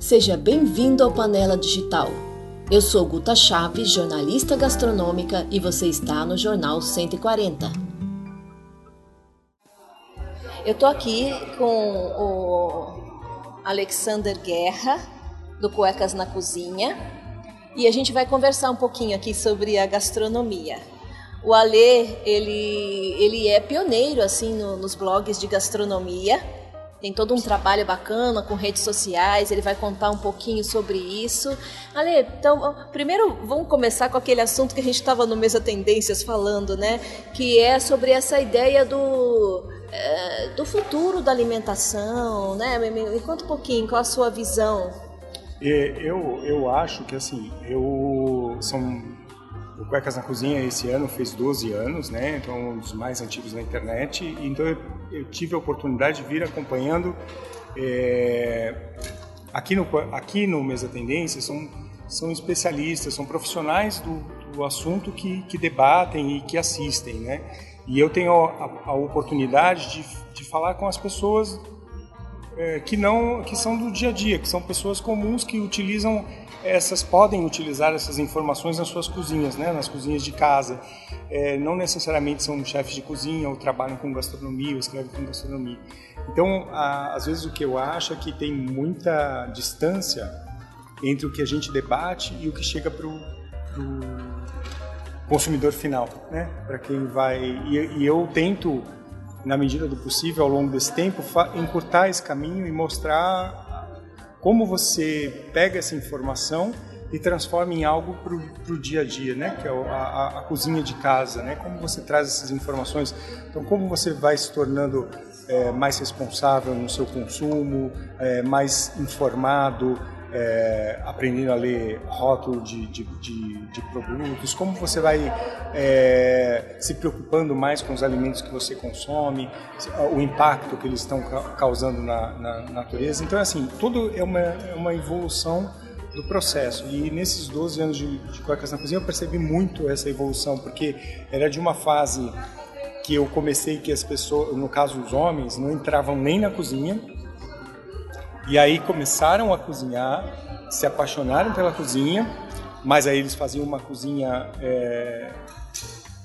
Seja bem-vindo ao Panela Digital. Eu sou Guta Chaves, jornalista gastronômica, e você está no Jornal 140. Eu tô aqui com o Alexander Guerra, do Cuecas na Cozinha, e a gente vai conversar um pouquinho aqui sobre a gastronomia. O Alê, ele, ele é pioneiro assim no, nos blogs de gastronomia, tem todo um trabalho bacana com redes sociais, ele vai contar um pouquinho sobre isso. Ale, então, primeiro vamos começar com aquele assunto que a gente estava no Mesa Tendências falando, né? Que é sobre essa ideia do, é, do futuro da alimentação, né? Me, me, conta um pouquinho, qual a sua visão? Eu, eu acho que, assim, eu... São o Cuecas na Cozinha esse ano fez 12 anos, né? Então um dos mais antigos na internet. Então eu, eu tive a oportunidade de vir acompanhando é, aqui no aqui no Mesa Tendência são são especialistas, são profissionais do, do assunto que, que debatem e que assistem, né? E eu tenho a, a oportunidade de, de falar com as pessoas é, que não que são do dia a dia, que são pessoas comuns que utilizam essas podem utilizar essas informações nas suas cozinhas, né, nas cozinhas de casa. É, não necessariamente são chefes de cozinha ou trabalham com gastronomia ou escrevem com gastronomia. Então, a, às vezes o que eu acho é que tem muita distância entre o que a gente debate e o que chega para o consumidor final, né? Para quem vai e, e eu tento na medida do possível ao longo desse tempo encurtar esse caminho e mostrar como você pega essa informação e transforma em algo para o dia a dia, né? Que é a, a, cozinha de casa, né? Como você traz essas informações? Então, como você vai se tornando é, mais responsável no seu consumo, é, mais informado, é, aprendendo a ler rótulo de, de, de, de, produtos, como você vai é, se preocupando mais com os alimentos que você consome, o impacto que eles estão causando na, na natureza. Então, assim, tudo é uma, é uma evolução do processo. E nesses 12 anos de, de Cuecas na Cozinha eu percebi muito essa evolução, porque era de uma fase que eu comecei que as pessoas, no caso os homens, não entravam nem na cozinha, e aí começaram a cozinhar, se apaixonaram pela cozinha, mas aí eles faziam uma cozinha é,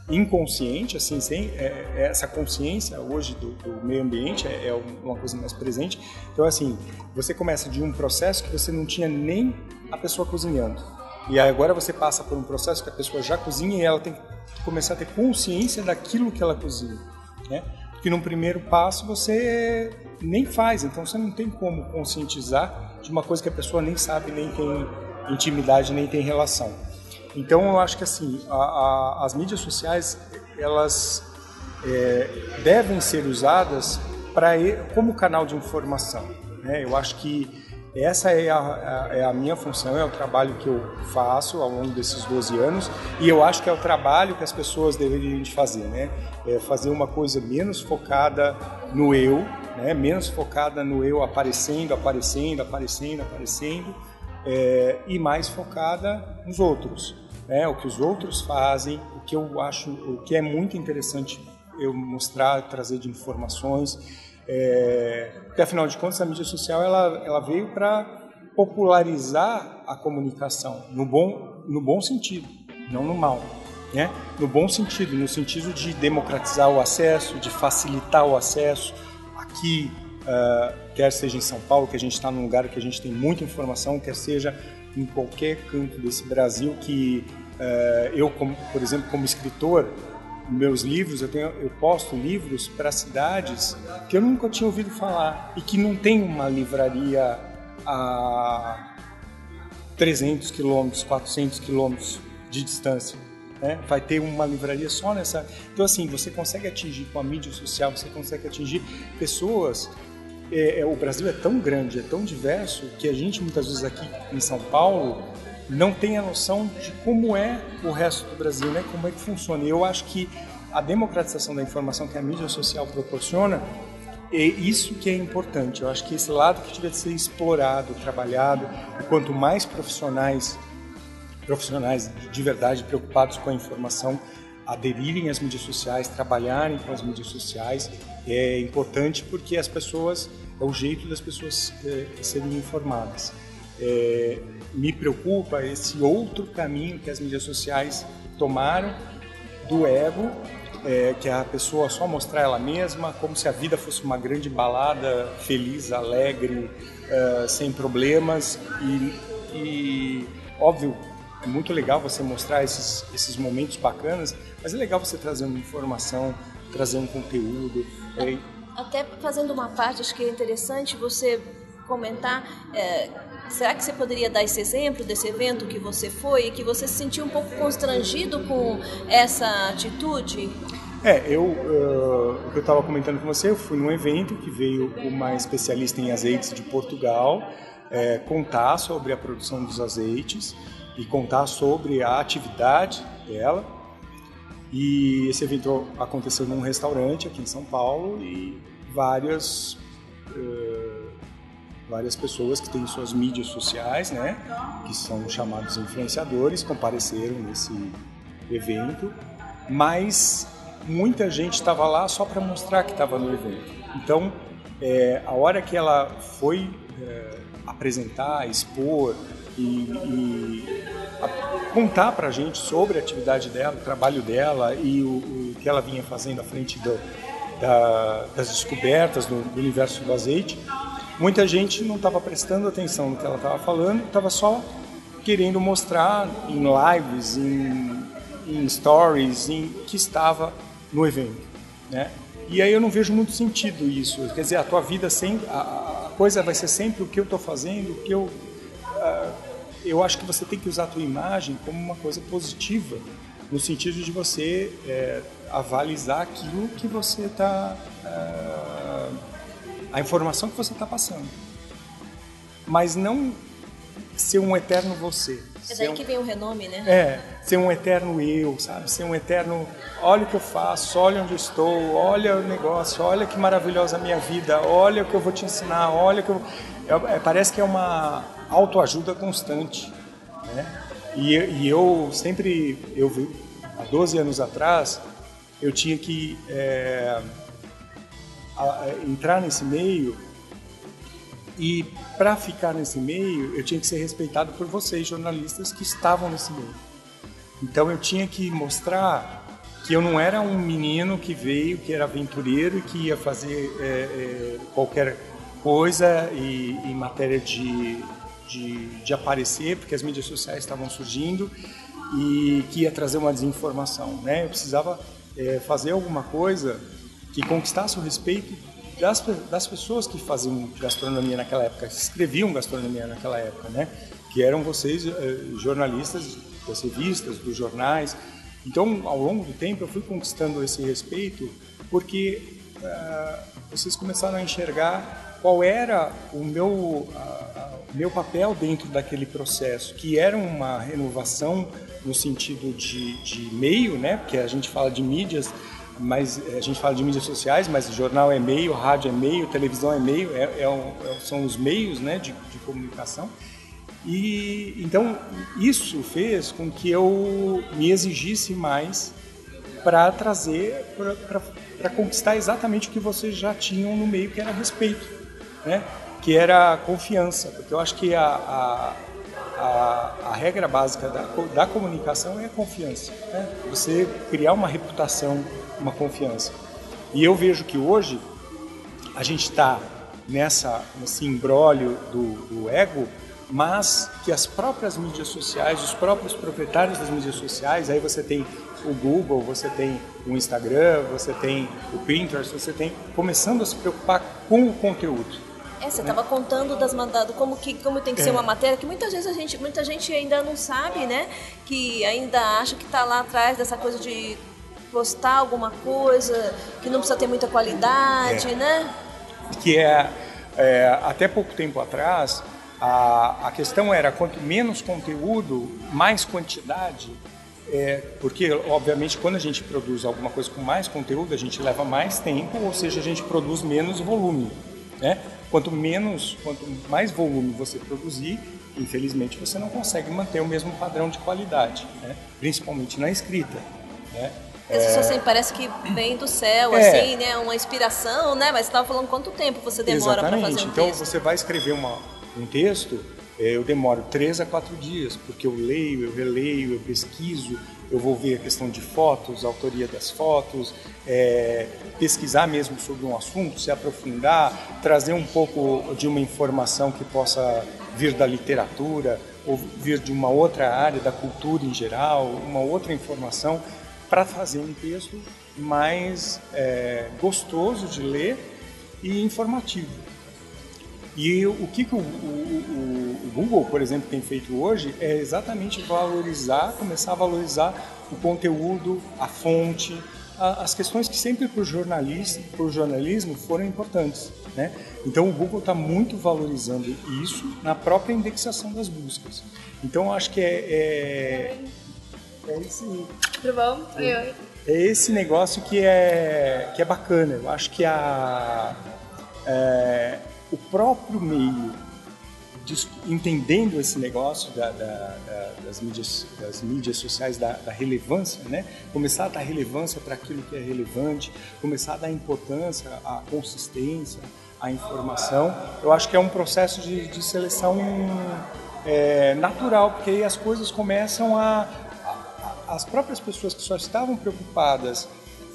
inconsciente, assim, sem é, essa consciência hoje do, do meio ambiente é, é, uma coisa mais presente. Então, assim, você começa de um processo que você não tinha nem a pessoa cozinhando. E agora você passa por um processo que a pessoa já cozinha e ela tem que começar a ter consciência daquilo que ela cozinha, né? Porque num primeiro passo você nem faz, então você não tem como conscientizar de uma coisa que a pessoa nem sabe, nem tem intimidade, nem tem relação. Então eu acho que assim, a, a, as mídias sociais elas é, devem ser usadas para como canal de informação. Né? Eu acho que essa é a, é a, minha função, é o trabalho que eu faço ao longo desses 12 anos e eu acho que é o trabalho que as pessoas deveriam fazer, né? É fazer uma coisa menos focada no eu, né? menos focada no eu aparecendo, aparecendo, aparecendo, aparecendo é, e mais focada nos outros, né? O que os outros fazem, o que eu acho, o que é muito interessante eu mostrar, trazer de informações é, porque afinal de contas a mídia social ela, ela veio para popularizar a comunicação no bom, no bom sentido, não no mal. Né? No bom sentido, no sentido de democratizar o acesso, de facilitar o acesso. Aqui, uh, quer seja em São Paulo, que a gente está num lugar que a gente tem muita informação, quer seja em qualquer canto desse Brasil que uh, eu, como, por exemplo, como escritor, meus livros, eu, tenho, eu posto livros para cidades que eu nunca tinha ouvido falar e que não tem uma livraria a 300 quilômetros, 400 quilômetros de distância. Né? Vai ter uma livraria só nessa. Então, assim, você consegue atingir com a mídia social, você consegue atingir pessoas. É, é, o Brasil é tão grande, é tão diverso, que a gente muitas vezes aqui em São Paulo não tem a noção de como é o resto do Brasil, né? como é que funciona. E eu acho que a democratização da informação que a mídia social proporciona é isso que é importante. Eu acho que esse lado que tiver de ser explorado, trabalhado, e quanto mais profissionais, profissionais de verdade preocupados com a informação aderirem às mídias sociais, trabalharem com as mídias sociais, é importante porque as pessoas é o jeito das pessoas é, serem informadas. É, me preocupa esse outro caminho que as mídias sociais tomaram do ego, é, que é a pessoa só mostrar ela mesma, como se a vida fosse uma grande balada feliz, alegre, uh, sem problemas. E, e, óbvio, é muito legal você mostrar esses, esses momentos bacanas, mas é legal você trazer uma informação, trazer um conteúdo. É... Até fazendo uma parte, acho que é interessante você comentar. É, será que você poderia dar esse exemplo desse evento que você foi e que você se sentiu um pouco constrangido com essa atitude? É, eu, uh, eu estava comentando com você, eu fui num evento que veio uma especialista em azeites de Portugal é, contar sobre a produção dos azeites e contar sobre a atividade dela. E esse evento aconteceu num restaurante aqui em São Paulo e várias uh, várias pessoas que têm suas mídias sociais, né, que são chamados influenciadores, compareceram nesse evento, mas muita gente estava lá só para mostrar que estava no evento. Então, é, a hora que ela foi é, apresentar, expor e, e a, contar para a gente sobre a atividade dela, o trabalho dela e o, o que ela vinha fazendo à frente do, da, das descobertas do, do universo do azeite, muita gente não estava prestando atenção no que ela estava falando, estava só querendo mostrar em lives, em, em stories, em que estava no evento, né? E aí eu não vejo muito sentido isso. Quer dizer, a tua vida sempre, a, a coisa vai ser sempre o que eu estou fazendo, o que eu, uh, eu acho que você tem que usar a tua imagem como uma coisa positiva, no sentido de você é, avalizar aquilo que você está, uh, ah, a informação que você está passando, mas não ser um eterno você. É daí um, que vem o renome, né? É, ser um eterno eu, sabe? Ser um eterno, olha o que eu faço, olha onde eu estou, olha o negócio, olha que maravilhosa a minha vida, olha o que eu vou te ensinar, olha que eu... É, parece que é uma autoajuda constante, né? E, e, eu sempre, eu há 12 anos atrás, eu tinha que é, a, entrar nesse meio e para ficar nesse meio, eu tinha que ser respeitado por vocês, jornalistas que estavam nesse meio. Então eu tinha que mostrar que eu não era um menino que veio, que era aventureiro e que ia fazer é, é, qualquer coisa e, em matéria de, de, de, aparecer, porque as mídias sociais estavam surgindo e que ia trazer uma desinformação. Né? Eu precisava é, fazer alguma coisa que conquistasse o respeito das, das pessoas que faziam gastronomia naquela época, que escreviam gastronomia naquela época, né? Que eram vocês, eh, jornalistas das revistas, dos jornais. Então, ao longo do tempo, eu fui conquistando esse respeito porque uh, vocês começaram a enxergar qual era o meu, uh, o meu papel dentro daquele processo, que era uma renovação no sentido de, de meio, né? Porque a gente fala de mídias, mas a gente fala de mídias sociais, mas jornal é meio, rádio é meio, televisão é meio, é, é, é são os meios né, de, de, comunicação. E então isso fez com que eu me exigisse mais para trazer, para conquistar exatamente o que vocês já tinham no meio, que era respeito, né? que era confiança, porque eu acho que a, a a, a, regra básica da, da, comunicação é a confiança. Né? Você criar uma reputação uma confiança. E eu vejo que hoje a gente está nessa nesse embrólio do, do ego, mas que as próprias mídias sociais, os próprios proprietários das mídias sociais, aí você tem o Google, você tem o Instagram, você tem o Pinterest, você tem começando a se preocupar com o conteúdo. É, você estava né? contando das mandadas, como que como tem que é. ser uma matéria que muitas vezes a gente, muita gente ainda não sabe, né? Que ainda acha que está lá atrás dessa coisa de postar alguma coisa que não precisa ter muita qualidade, é. né? Que é, é, até pouco tempo atrás a, a questão era quanto menos conteúdo, mais quantidade. É, porque, obviamente, quando a gente produz alguma coisa com mais conteúdo, a gente leva mais tempo, ou seja, a gente produz menos volume. Né? Quanto menos, quanto mais volume você produzir, infelizmente você não consegue manter o mesmo padrão de qualidade, né? principalmente na escrita. Né? Isso é... assim, parece que vem do céu, é... assim, né? Uma inspiração, né? Mas você estava falando quanto tempo você demora para fazer um então, texto? você vai escrever uma, um texto é, eu demoro três a quatro dias, porque eu leio, eu releio, eu pesquiso, eu vou ver a questão de fotos, autoria das fotos, é, pesquisar mesmo sobre um assunto, se aprofundar, trazer um pouco de uma informação que possa vir da literatura ou vir de uma outra área, da cultura em geral, uma outra informação, para fazer um texto mais é, gostoso de ler e informativo. E o que, que o, o, o, Google, por exemplo, tem feito hoje é exatamente valorizar, começar a valorizar o conteúdo, a fonte, a, as questões que sempre para o jornalismo, jornalismo foram importantes. Né? Então o Google está muito valorizando isso na própria indexação das buscas. Então acho que é, é, é esse, Tudo bom? Oi, oi. É esse negócio que é, que é bacana. Eu acho que a, é, o próprio meio, entendendo esse negócio da, da, da, das, mídias, das mídias sociais, da, relevância, né? começar a dar relevância para aquilo que é relevante, começar a dar importância à consistência, à informação, eu acho que é um processo de, de seleção é, natural, porque aí as coisas começam a, a, as próprias pessoas que só estavam preocupadas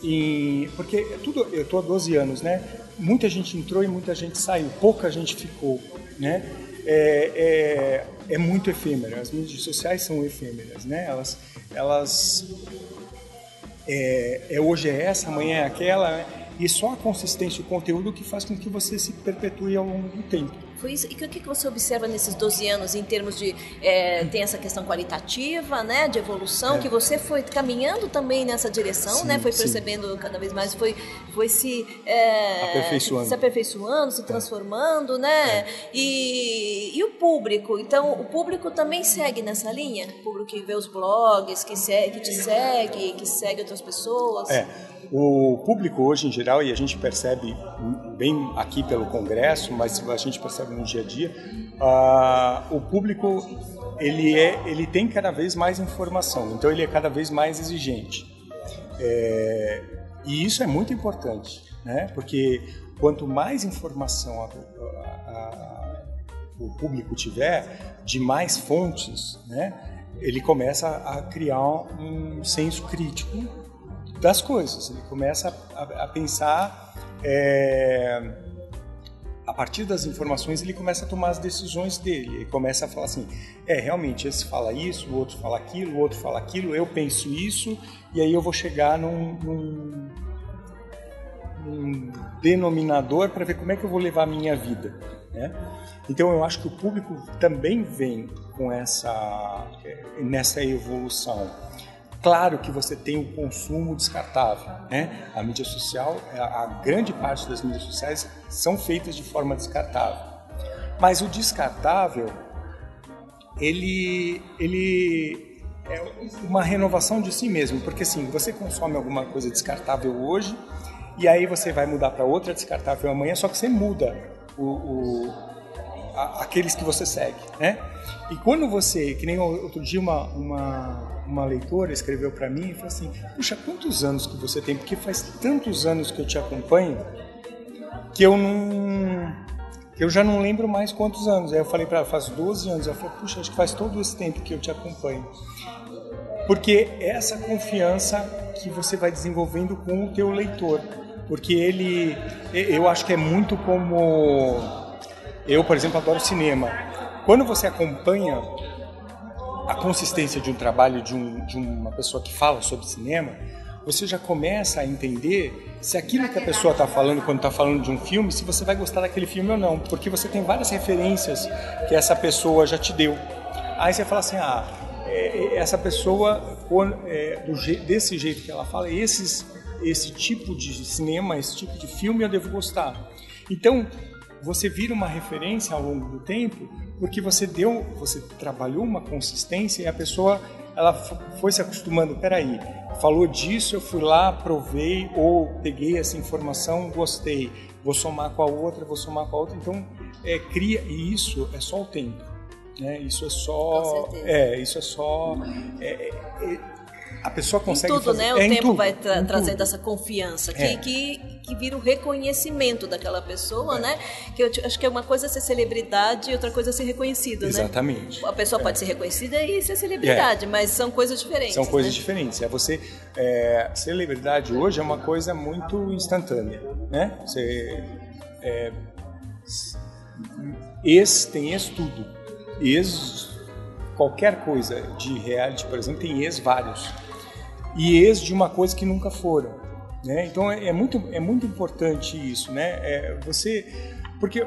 em, porque é tudo, eu estou há 12 anos, né? muita gente entrou e muita gente saiu, pouca gente ficou, né? É, é, é muito efêmera, as mídias sociais são efêmeras, né? Elas, elas é, é hoje é essa, amanhã é aquela, né? e só a consistência e o conteúdo que faz com que você se perpetue ao longo do tempo. Foi isso. E o que, que você observa nesses 12 anos em termos de. É, tem essa questão qualitativa, né, de evolução, é. que você foi caminhando também nessa direção, sim, né? Foi percebendo sim. cada vez mais, foi, foi se, é, aperfeiçoando. se aperfeiçoando, se é. transformando, né? É. E, e o público? Então, o público também segue nessa linha? O público que vê os blogs, que, segue, que te segue, que segue outras pessoas? É. O público hoje em geral, e a gente percebe bem aqui pelo Congresso, mas a gente percebe no dia a dia, uh, o público ele, é, ele tem cada vez mais informação, então ele é cada vez mais exigente. É, e isso é muito importante, né? porque quanto mais informação a, a, a, o público tiver, de mais fontes, né? ele começa a criar um senso crítico das coisas. Ele começa a, a pensar é, a partir das informações ele começa a tomar as decisões dele. Ele começa a falar assim: é realmente esse fala isso, o outro fala aquilo, o outro fala aquilo, eu penso isso e aí eu vou chegar num, num, num denominador para ver como é que eu vou levar a minha vida. Né? Então eu acho que o público também vem com essa nessa evolução. Claro que você tem o consumo descartável, né? A mídia social, a grande parte das mídias sociais são feitas de forma descartável. Mas o descartável, ele, ele é uma renovação de si mesmo, porque assim, você consome alguma coisa descartável hoje e aí você vai mudar para outra descartável amanhã, só que você muda o, o a, aqueles que você segue, né? E quando você, que nem outro dia uma, uma uma leitora escreveu para mim e falou assim: Puxa, quantos anos que você tem? Porque faz tantos anos que eu te acompanho que eu não. Eu já não lembro mais quantos anos. Aí eu falei para ela: Faz 12 anos. Ela falou: Puxa, acho que faz todo esse tempo que eu te acompanho. Porque é essa confiança que você vai desenvolvendo com o teu leitor. Porque ele. Eu acho que é muito como. Eu, por exemplo, adoro cinema. Quando você acompanha a consistência de um trabalho de, um, de uma pessoa que fala sobre cinema, você já começa a entender se aquilo que a pessoa está falando quando está falando de um filme, se você vai gostar daquele filme ou não, porque você tem várias referências que essa pessoa já te deu. Aí você fala assim, ah, é, é, essa pessoa é, desse jeito que ela fala, esses, esse tipo de cinema, esse tipo de filme eu devo gostar. Então você vira uma referência ao longo do tempo porque você deu, você trabalhou uma consistência e a pessoa ela foi se acostumando. Peraí, falou disso, eu fui lá, provei ou peguei essa informação, gostei, vou somar com a outra, vou somar com a outra. Então é, cria e isso é só o tempo, né? Isso é só, é, isso é só é, é, a pessoa consegue em tudo, fazer... né? O é, tempo tudo, vai tra trazendo essa confiança que, É. que, que vira o reconhecimento daquela pessoa, né? Que eu acho que é uma coisa ser celebridade e outra coisa ser reconhecido, né? Exatamente. A pessoa pode ser reconhecida e ser celebridade, mas são coisas diferentes. São coisas né? diferentes. É você é, celebridade hoje é uma coisa muito instantânea, né? Você é, ex tem ex tudo, ex qualquer coisa de reality, por exemplo, tem ex vários e ex de uma coisa que nunca foram, né? Então é, é muito é muito importante isso, né? É, você porque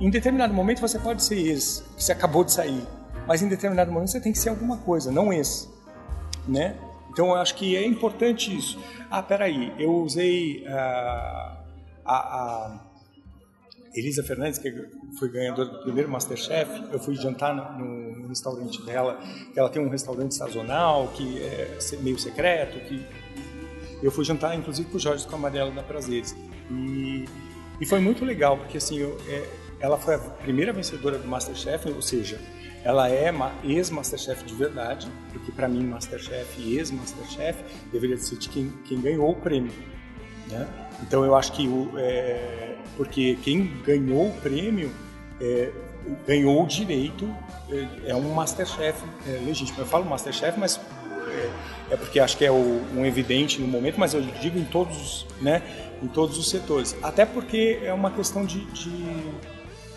em determinado momento você pode ser ex, que você acabou de sair, mas em determinado momento você tem que ser alguma coisa, não ex né? Então eu acho que é importante isso. Ah, peraí, eu usei a, a Elisa Fernandes, que foi ganhadora do primeiro Masterchef, eu fui jantar no, no restaurante dela, ela tem um restaurante sazonal, que é meio secreto, que eu fui jantar, inclusive, com o Jorge Camarelo da Prazeres. E, e foi muito legal, porque assim, eu, é, ela foi a primeira vencedora do Masterchef, ou seja, ela é ma- ex-Masterchef de verdade, porque para mim, Masterchef e ex-Masterchef deveria ser de quem, quem ganhou o prêmio. Né? Então eu acho que o, é, porque quem ganhou o prêmio é, ganhou o direito, é, é um Masterchef é, legítimo. Eu falo Masterchef, mas é, é porque acho que é o, um evidente no momento, mas eu digo em todos, né, em todos os setores. Até porque é uma questão de, de,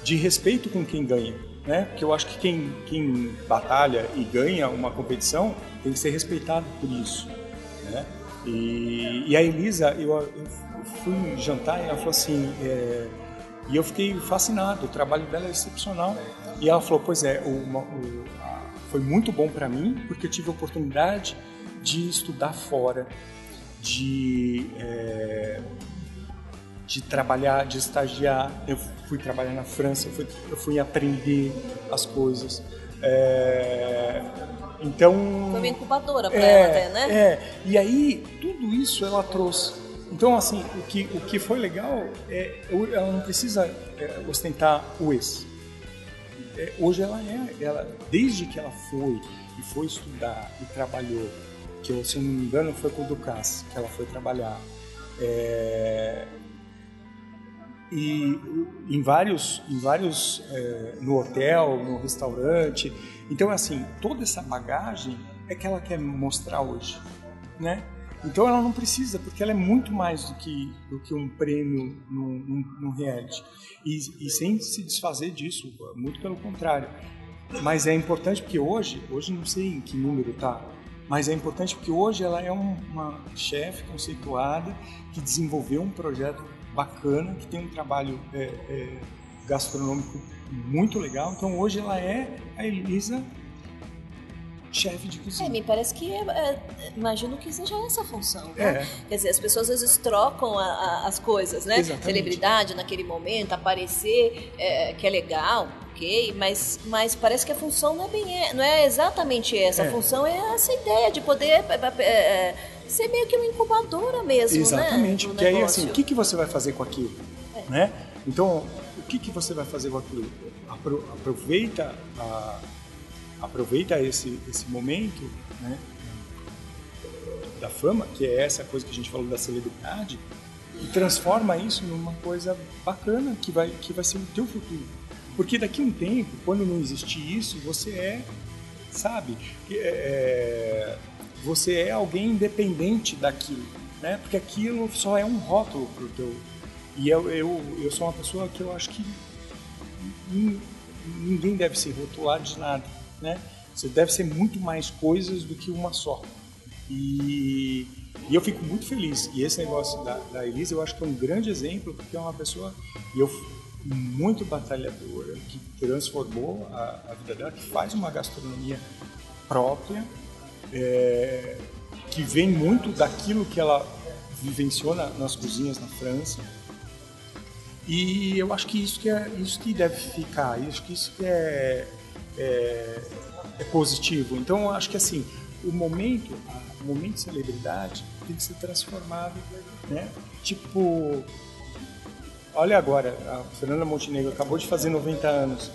de respeito com quem ganha. Né? Porque eu acho que quem, quem batalha e ganha uma competição tem que ser respeitado por isso. Né? E, e a Elisa, eu, eu fui jantar e ela falou assim, é, e eu fiquei fascinado, o trabalho dela é excepcional. E ela falou, pois é, uma- foi muito bom para mim, porque eu tive a oportunidade de estudar fora, de, é, de trabalhar, de estagiar. Eu fui trabalhar na França, eu fui, eu fui aprender as coisas. É, então Foi uma incubadora para é, ela até, né? É, e aí tudo isso ela trouxe. Então, assim, o que, o que foi legal é ela não precisa é, ostentar o ex. É, hoje ela é, ela, desde que ela foi e foi estudar e trabalhou, que eu, se eu não me engano foi com o Ducas que ela foi trabalhar, é, e em vários, em vários é, no hotel, no restaurante. Então, assim, toda essa bagagem é que ela quer mostrar hoje, né? Então ela não precisa, porque ela é muito mais do que, do que um prêmio num reality. E, e sem se desfazer disso, muito pelo contrário. Mas é importante porque hoje, hoje não sei em que número tá, mas é importante porque hoje ela é um- uma chefe conceituada que desenvolveu um projeto bacana, que tem um trabalho é, é, gastronômico muito legal. Então hoje ela é a Elisa chefe de É, cozinha. me parece que é, é, imagino que seja essa a função, né? É. Quer dizer, as pessoas às vezes trocam a- a- as coisas, né? Exatamente. Celebridade naquele momento, aparecer, é, que é legal, ok, mas, mas parece que a função não é bem, é- não é exatamente essa. É. A função é essa ideia de poder é, é, é, ser meio que uma incubadora mesmo, Exatamente, né? porque aí assim, o que, que você vai fazer com aquilo? É. Né? Então, o que, que você vai fazer com aquilo? Apro- aproveita, a- aproveita esse, esse momento né, da fama, que é essa coisa que a gente falou da celebridade, e transforma isso numa coisa bacana que vai, que vai ser o teu futuro. Porque daqui a um tempo, quando não existir isso, você é, sabe, é, é, você é alguém independente daquilo, né? Porque aquilo só é um rótulo pro teu. E eu, eu, eu sou uma pessoa que eu acho que nin- ninguém deve se rotular de nada, né? Você deve ser muito mais coisas do que uma só. E, e eu fico muito feliz. E esse negócio da, da Elisa eu acho que é um grande exemplo, porque é uma pessoa eu, muito batalhadora, que transformou a, a vida dela, que faz uma gastronomia própria, é, que vem muito daquilo que ela vivenciou na- nas cozinhas na França. E eu acho que isso que é isso que deve ficar, isso que isso que é, é, é positivo. Então acho que assim o momento, o momento de celebridade tem que ser transformado, né? Tipo, olha agora, a Fernanda Montenegro acabou de fazer 90 anos.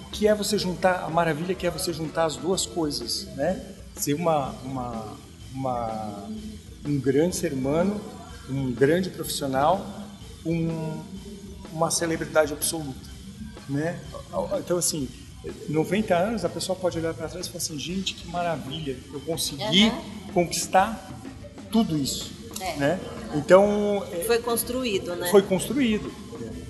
O que é você juntar, a maravilha que é você juntar as duas coisas, né? Ser uma, uma, uma, um grande ser humano, um grande profissional, um, uma celebridade absoluta, né? Então assim, 90 anos a pessoa pode olhar para trás e falar assim, gente, que maravilha, eu consegui uhum. conquistar tudo isso, é. né? Então é, foi construído, né? Foi construído.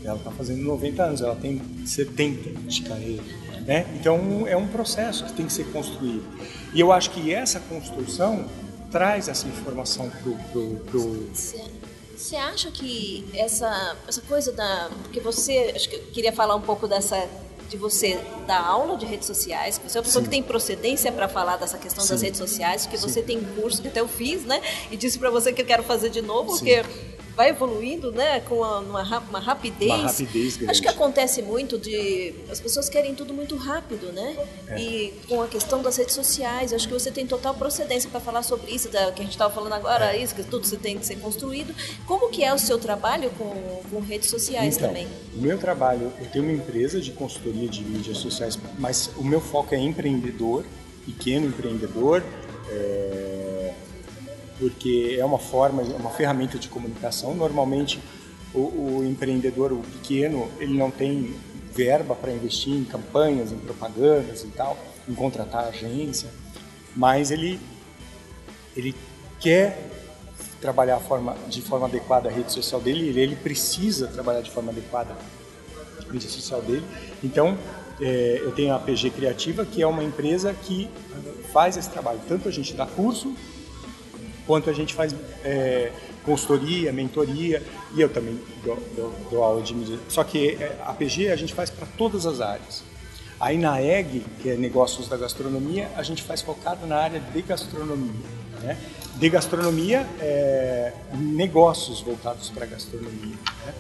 Ela está fazendo 90 anos, ela tem 70 de carreira. Né? Então é um processo que tem que ser construído. E eu acho que essa construção traz essa informação para o. Você acha que essa, essa coisa da. Porque você. Acho que eu queria falar um pouco dessa de você dar aula de redes sociais, você é uma pessoa Sim. que tem procedência para falar dessa questão Sim. das redes sociais, que você tem curso que até eu fiz, né? E disse para você que eu quero fazer de novo, Sim. porque vai evoluindo, né, com uma, uma, uma rapidez. Uma rapidez grande. Acho que acontece muito de as pessoas querem tudo muito rápido, né? É. E com a questão das redes sociais, acho que você tem total procedência para falar sobre isso, da, que a gente estava falando agora, é. isso que tudo você tem que ser construído. Como que é o seu trabalho com, com redes sociais então, também? O meu trabalho, eu tenho uma empresa de consultoria de mídias sociais, mas o meu foco é empreendedor, pequeno empreendedor. É porque é uma forma, é uma ferramenta de comunicação. Normalmente, o, o empreendedor, o pequeno, ele não tem verba para investir em campanhas, em propagandas e tal, em contratar agência, mas ele ele quer trabalhar forma, de forma adequada a rede social dele, ele, ele precisa trabalhar de forma adequada a rede social dele. Então, é, eu tenho a PG Criativa, que é uma empresa que faz esse trabalho. Tanto a gente dá curso quanto a gente faz é, consultoria, mentoria, e eu também dou, dou, dou aula de. Só que é, a PG a gente faz para todas as áreas. Aí na EG, que é Negócios da Gastronomia, a gente faz focado na área de gastronomia. Né? De gastronomia, é, negócios voltados para gastronomia. Né?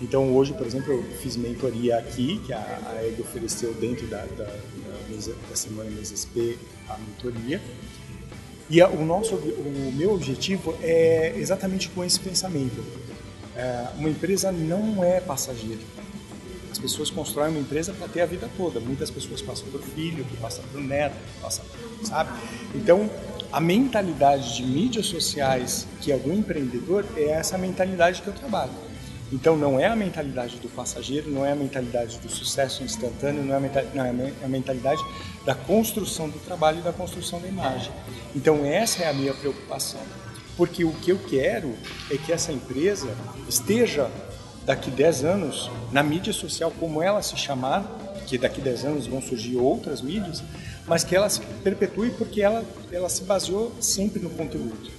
Então hoje, por exemplo, eu fiz mentoria aqui, que a, a EG ofereceu dentro da, da, da, mesa, da Semana MSP a mentoria. E o nosso, o meu objetivo é exatamente com esse pensamento. É, uma empresa não é passageira. As pessoas constroem uma empresa para ter a vida toda. Muitas pessoas passam por filho, que passa por neto, que passa, sabe? Então, a mentalidade de mídias sociais que é do empreendedor é essa mentalidade que eu trabalho. Então não é a mentalidade do passageiro, não é a mentalidade do sucesso instantâneo, não é a mentalidade, não, é a mentalidade da construção do trabalho e da construção da imagem. Então essa é a minha preocupação. Porque o que eu quero é que essa empresa esteja daqui 10 anos na mídia social como ela se chamar, que daqui 10 anos vão surgir outras mídias, mas que ela se perpetue porque ela, ela se baseou sempre no conteúdo.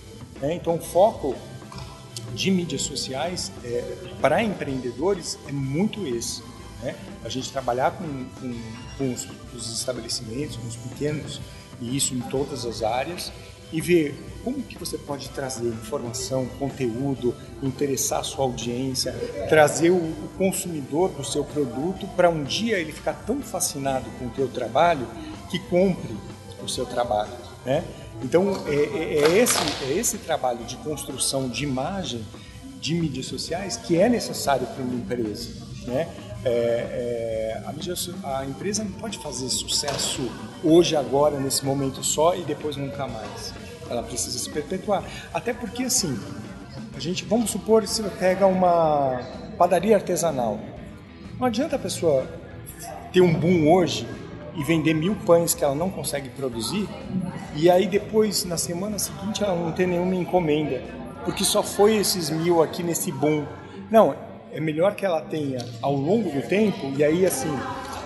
Né? Então o foco de mídias sociais é, para empreendedores é muito esse. Né? A gente trabalhar com, com, com os, os, estabelecimentos, com os pequenos, e isso em todas as áreas, e ver como que você pode trazer informação, conteúdo, interessar a sua audiência, trazer o, o consumidor do seu produto para um dia ele ficar tão fascinado com o teu trabalho que compre o seu trabalho. Né? Então, é, é, é, esse, é esse trabalho de construção de imagem de mídias sociais que é necessário para uma empresa. Né? É, é, a, mídia, a, empresa não pode fazer sucesso hoje, agora, nesse momento só e depois nunca mais. Ela precisa se perpetuar. Até porque, assim, a gente, vamos supor você pega uma padaria artesanal. Não adianta a pessoa ter um boom hoje e vender mil pães que ela não consegue produzir, e aí depois, na semana seguinte, ela não tem nenhuma encomenda, porque só foi esses mil aqui nesse boom. Não, é melhor que ela tenha ao longo do tempo, e aí assim,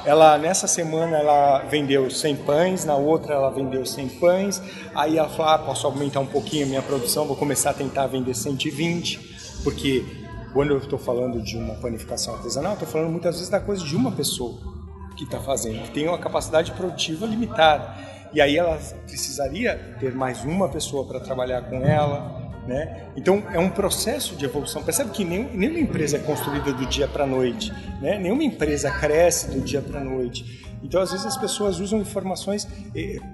ela nessa semana ela vendeu 100 pães, na outra ela vendeu 100 pães, aí ela falou, ah, posso aumentar um pouquinho a minha produção, vou começar a tentar vender 120, porque quando eu estou falando de uma panificação artesanal, estou falando muitas vezes da coisa de uma pessoa que está fazendo, que tem uma capacidade produtiva limitada. E aí ela precisaria ter mais uma pessoa para trabalhar com ela, né? Então é um processo de evolução. Percebe que nem, nenhuma empresa é construída do dia para a noite, né? nenhuma empresa cresce do dia para a noite. Então às vezes as pessoas usam informações,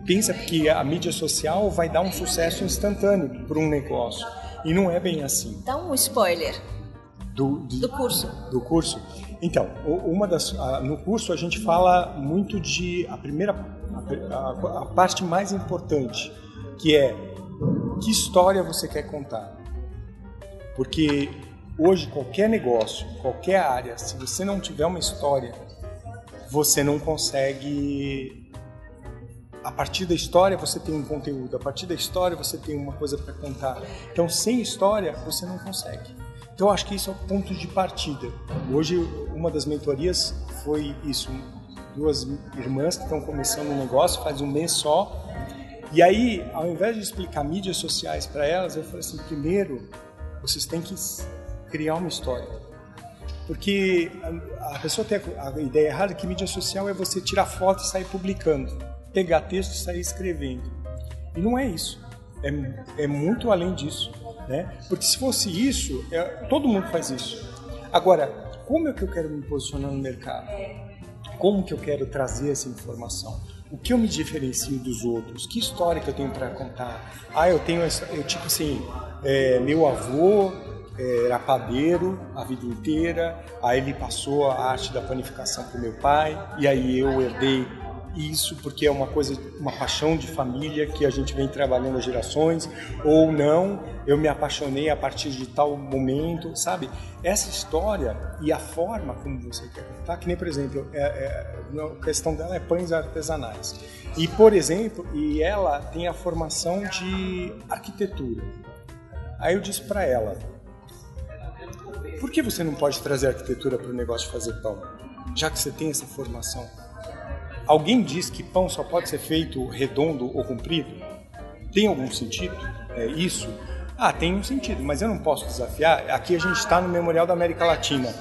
pensa que a mídia social vai dar um sucesso instantâneo para um negócio e não é bem assim. Dá um spoiler do, do curso. Do curso. Então, uma das, no curso a gente fala muito de a primeira, a, a, a parte mais importante, que é que história você quer contar. Porque hoje qualquer negócio, qualquer área, se você não tiver uma história, você não consegue a partir da história você tem um conteúdo, a partir da história você tem uma coisa para contar. Então, sem história, você não consegue. Então, acho que isso é o ponto de partida. Hoje, uma das mentorias foi isso. Duas irmãs que estão começando um negócio faz um mês só. E aí, ao invés de explicar mídias sociais para elas, eu falei assim: primeiro, vocês têm que criar uma história. Porque a pessoa tem a ideia errada que mídia social é você tirar foto e sair publicando pegar texto e sair escrevendo. E não é isso. É, é muito além disso. Né? Porque se fosse isso, é, todo mundo faz isso. Agora, como é que eu quero me posicionar no mercado? Como que eu quero trazer essa informação? O que eu me diferencio dos outros? Que história que eu tenho para contar? Ah, eu tenho essa, eu tipo assim, é, meu avô era padeiro a vida inteira, aí ele passou a arte da panificação para meu pai, e aí eu herdei isso porque é uma coisa, uma paixão de família que a gente vem trabalhando gerações, ou não, eu me apaixonei a partir de tal momento, sabe? Essa história e a forma como você quer contar, que nem, por exemplo, é, é, a questão dela é pães artesanais. E, por exemplo, e ela tem a formação de arquitetura. Aí eu disse para ela, por que você não pode trazer arquitetura para o negócio de fazer pão? Já que você tem essa formação. Alguém diz que pão só pode ser feito redondo ou comprido? Tem algum sentido é, isso? Ah, tem um sentido, mas eu não posso desafiar. Aqui a gente está no Memorial da América Latina.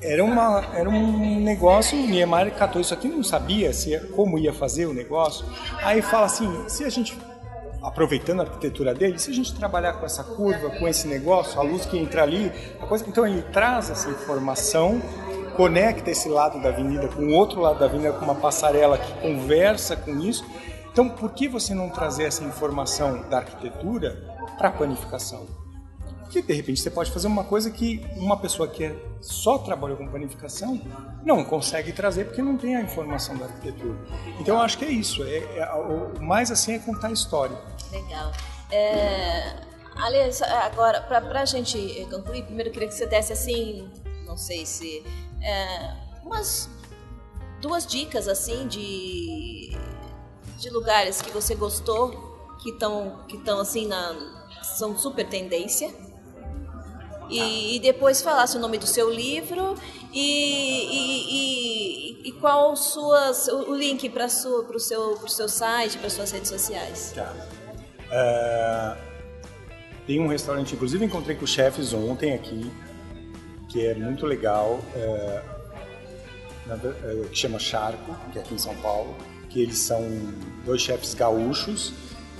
Era, uma, era um negócio, o Niemeyer catou isso aqui, não sabia se, como ia fazer o negócio. Aí fala assim: se a gente, aproveitando a arquitetura dele, se a gente trabalhar com essa curva, com esse negócio, a luz que entra ali, coisa, então ele traz essa informação conecta esse lado da avenida com o outro lado da avenida, com uma passarela que conversa com isso. Então, por que você não trazer essa informação da arquitetura para a planificação? Porque, de repente, você pode fazer uma coisa que uma pessoa que é só trabalhou com planificação não consegue trazer porque não tem a informação da arquitetura. Então, eu acho que é isso. É, é o mais assim é contar a história. Legal. É, agora, para a gente concluir, primeiro eu queria que você desse assim, não sei se é, umas duas dicas assim de, de lugares que você gostou, que estão que estão assim na são super tendência. E, e, depois falasse o nome do seu livro e, e, e qual suas o link para o seu pro seu site, para suas redes sociais. Tá. Uh, tem um restaurante, inclusive encontrei com os chefes ontem aqui que é muito legal, é, é, que chama Charco, que é aqui em São Paulo, que eles são dois chefes gaúchos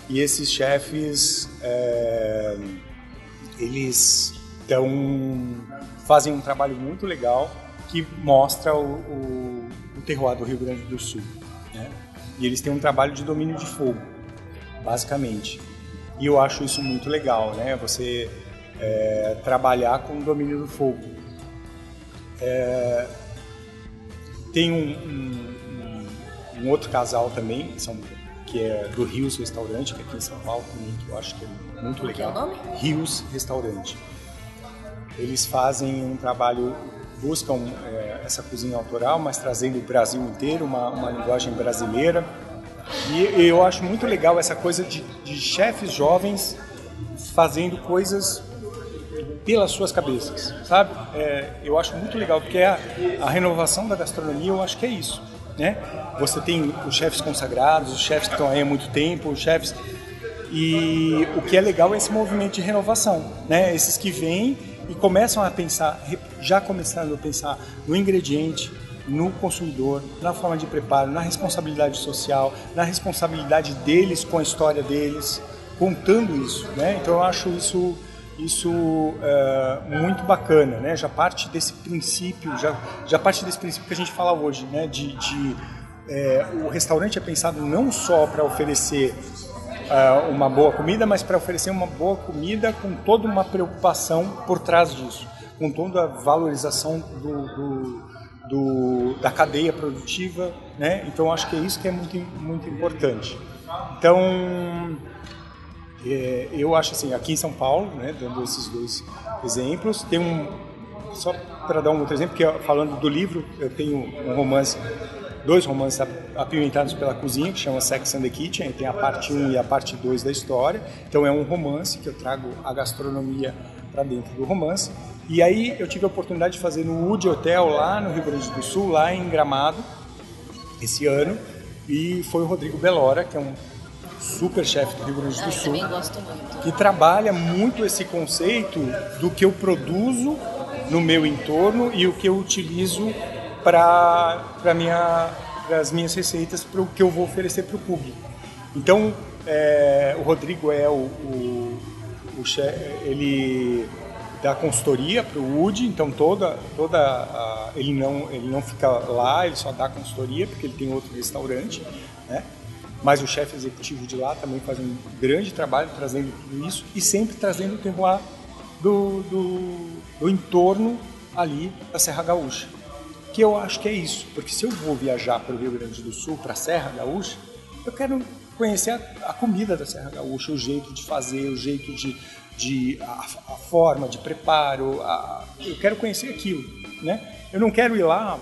e esses chefes é, eles tão, fazem um trabalho muito legal que mostra o, o, o terroir do Rio Grande do Sul. Né? E eles têm um trabalho de domínio de fogo, basicamente. E eu acho isso muito legal, né? Você é, trabalhar com o domínio do fogo. É, tem um, um, um, outro casal também, são, que é do Rios Restaurante, que é aqui em São Paulo também, que eu acho que é muito legal. Que é o nome? Rios Restaurante. Eles fazem um trabalho, buscam é, essa cozinha autoral, mas trazendo o Brasil inteiro, uma, uma linguagem brasileira. E eu acho muito legal essa coisa de, de chefes jovens fazendo coisas pelas suas cabeças, sabe? É, eu acho muito legal, porque a, a renovação da gastronomia, eu acho que é isso, né? Você tem os chefes consagrados, os chefes que estão aí há muito tempo, os chefes... E o que é legal é esse movimento de renovação, né? Esses que vêm e começam a pensar, já começaram a pensar no ingrediente, no consumidor, na forma de preparo, na responsabilidade social, na responsabilidade deles com a história deles, contando isso, né? Então eu acho isso isso é muito bacana, né? Já parte desse princípio, já, já parte desse princípio que a gente fala hoje, né? De, de é, o restaurante é pensado não só para oferecer uh, uma boa comida, mas para oferecer uma boa comida com toda uma preocupação por trás disso, com toda a valorização do, do, do da cadeia produtiva, né? Então acho que é isso que é muito muito importante. Então É, eu acho assim, aqui em São Paulo, né, dando esses dois exemplos, tem um só para dar um outro exemplo, que falando do livro, eu tenho um romance, dois romances apimentados pela cozinha, que chama Sex and the Kitchen, tem a parte 1 e a parte 2 da história. Então é um romance que eu trago a gastronomia para dentro do romance. E aí eu tive a oportunidade de fazer no Wood Hotel lá no Rio Grande do Sul, lá em Gramado, esse ano, e foi o Rodrigo Belora, que é um super chefe do Rio Grande do Sul, que trabalha muito esse conceito do que eu produzo no meu entorno e o que eu utilizo para minha, as minhas receitas, para o que eu vou oferecer para o público. Então, é, o Rodrigo é o, o, o chefe, ele dá consultoria para o Woody, então toda, toda a, ele, não, ele não fica lá, ele só dá consultoria, porque ele tem outro restaurante, né? Mas o chefe executivo de lá também faz um grande trabalho trazendo tudo isso e sempre trazendo o terroir do, do, do entorno ali da Serra Gaúcha. Que eu acho que é isso, porque se eu vou viajar para o Rio Grande do Sul, para a Serra Gaúcha, eu quero conhecer a, a, comida da Serra Gaúcha, o jeito de fazer, o jeito de, de a, a forma de preparo, a, eu quero conhecer aquilo, né? Eu não quero ir lá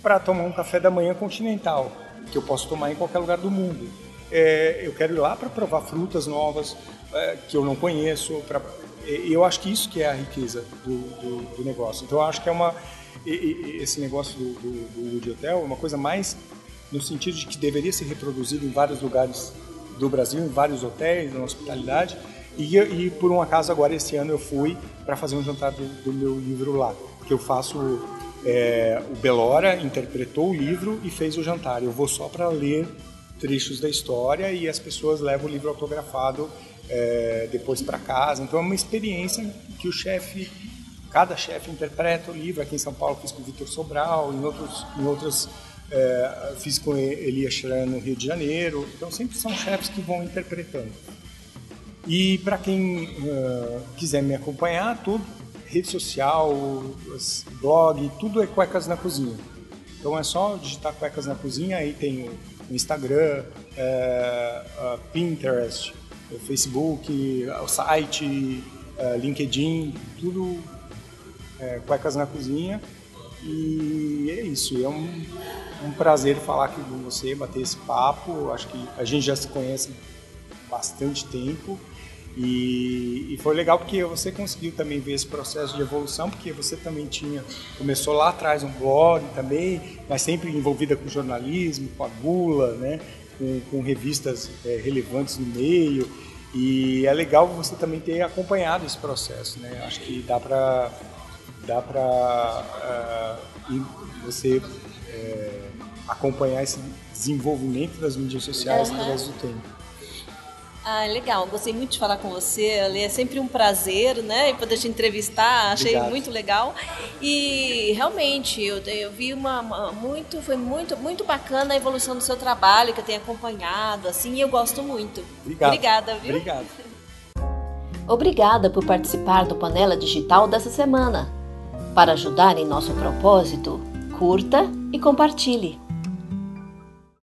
para tomar um café da manhã continental, que eu posso tomar em qualquer lugar do mundo. É, eu quero ir lá para provar frutas novas é, que eu não conheço, para e eu acho que isso que é a riqueza do, do, do negócio. Então eu acho que é uma esse negócio do, do, do Hotel é uma coisa mais no sentido de que deveria ser reproduzido em vários lugares do Brasil, em vários hotéis, na hospitalidade. E, e por um acaso agora esse ano eu fui para fazer um jantar do, do, meu livro lá, porque eu faço é, o Belora interpretou o livro e fez o jantar. Eu vou só para ler trechos da história e as pessoas levam o livro autografado é, depois para casa. Então é uma experiência que o chefe, cada chefe interpreta o livro. Aqui em São Paulo fiz com o Vitor Sobral, em outros, em outros é, fiz com Elias Schran no Rio de Janeiro. Então sempre são chefes que vão interpretando. E para quem uh, quiser me acompanhar, tudo, rede social, blog, tudo é Cuecas na Cozinha. Então é só digitar Cuecas na Cozinha, aí tem o Instagram, é, Pinterest, o Facebook, o site, uh, LinkedIn, tudo é, cuecas na cozinha. E é isso, é um, um prazer falar aqui com você, bater esse papo. Acho que a gente já se conhece bastante tempo. E, e, foi legal porque você conseguiu também ver esse processo de evolução, porque você também tinha, começou lá atrás um blog também, mas sempre envolvida com jornalismo, com a Gula, né? com, com revistas é, relevantes no meio. E é legal você também ter acompanhado esse processo, né? Acho que dá para dá para uh, você uh, acompanhar esse desenvolvimento das mídias sociais uhum. através do tempo. Ah, legal. Gostei muito de falar com você. Ali é sempre um prazer, né? E poder te entrevistar. Achei Obrigado. muito legal. E realmente eu, eu vi uma, uma, muito, foi muito, muito bacana a evolução do seu trabalho que eu tenho acompanhado. Assim, e eu gosto muito. Obrigado. Obrigada, viu? Obrigado. Obrigada por participar do Panela Digital dessa semana. Para ajudar em nosso propósito, curta e compartilhe.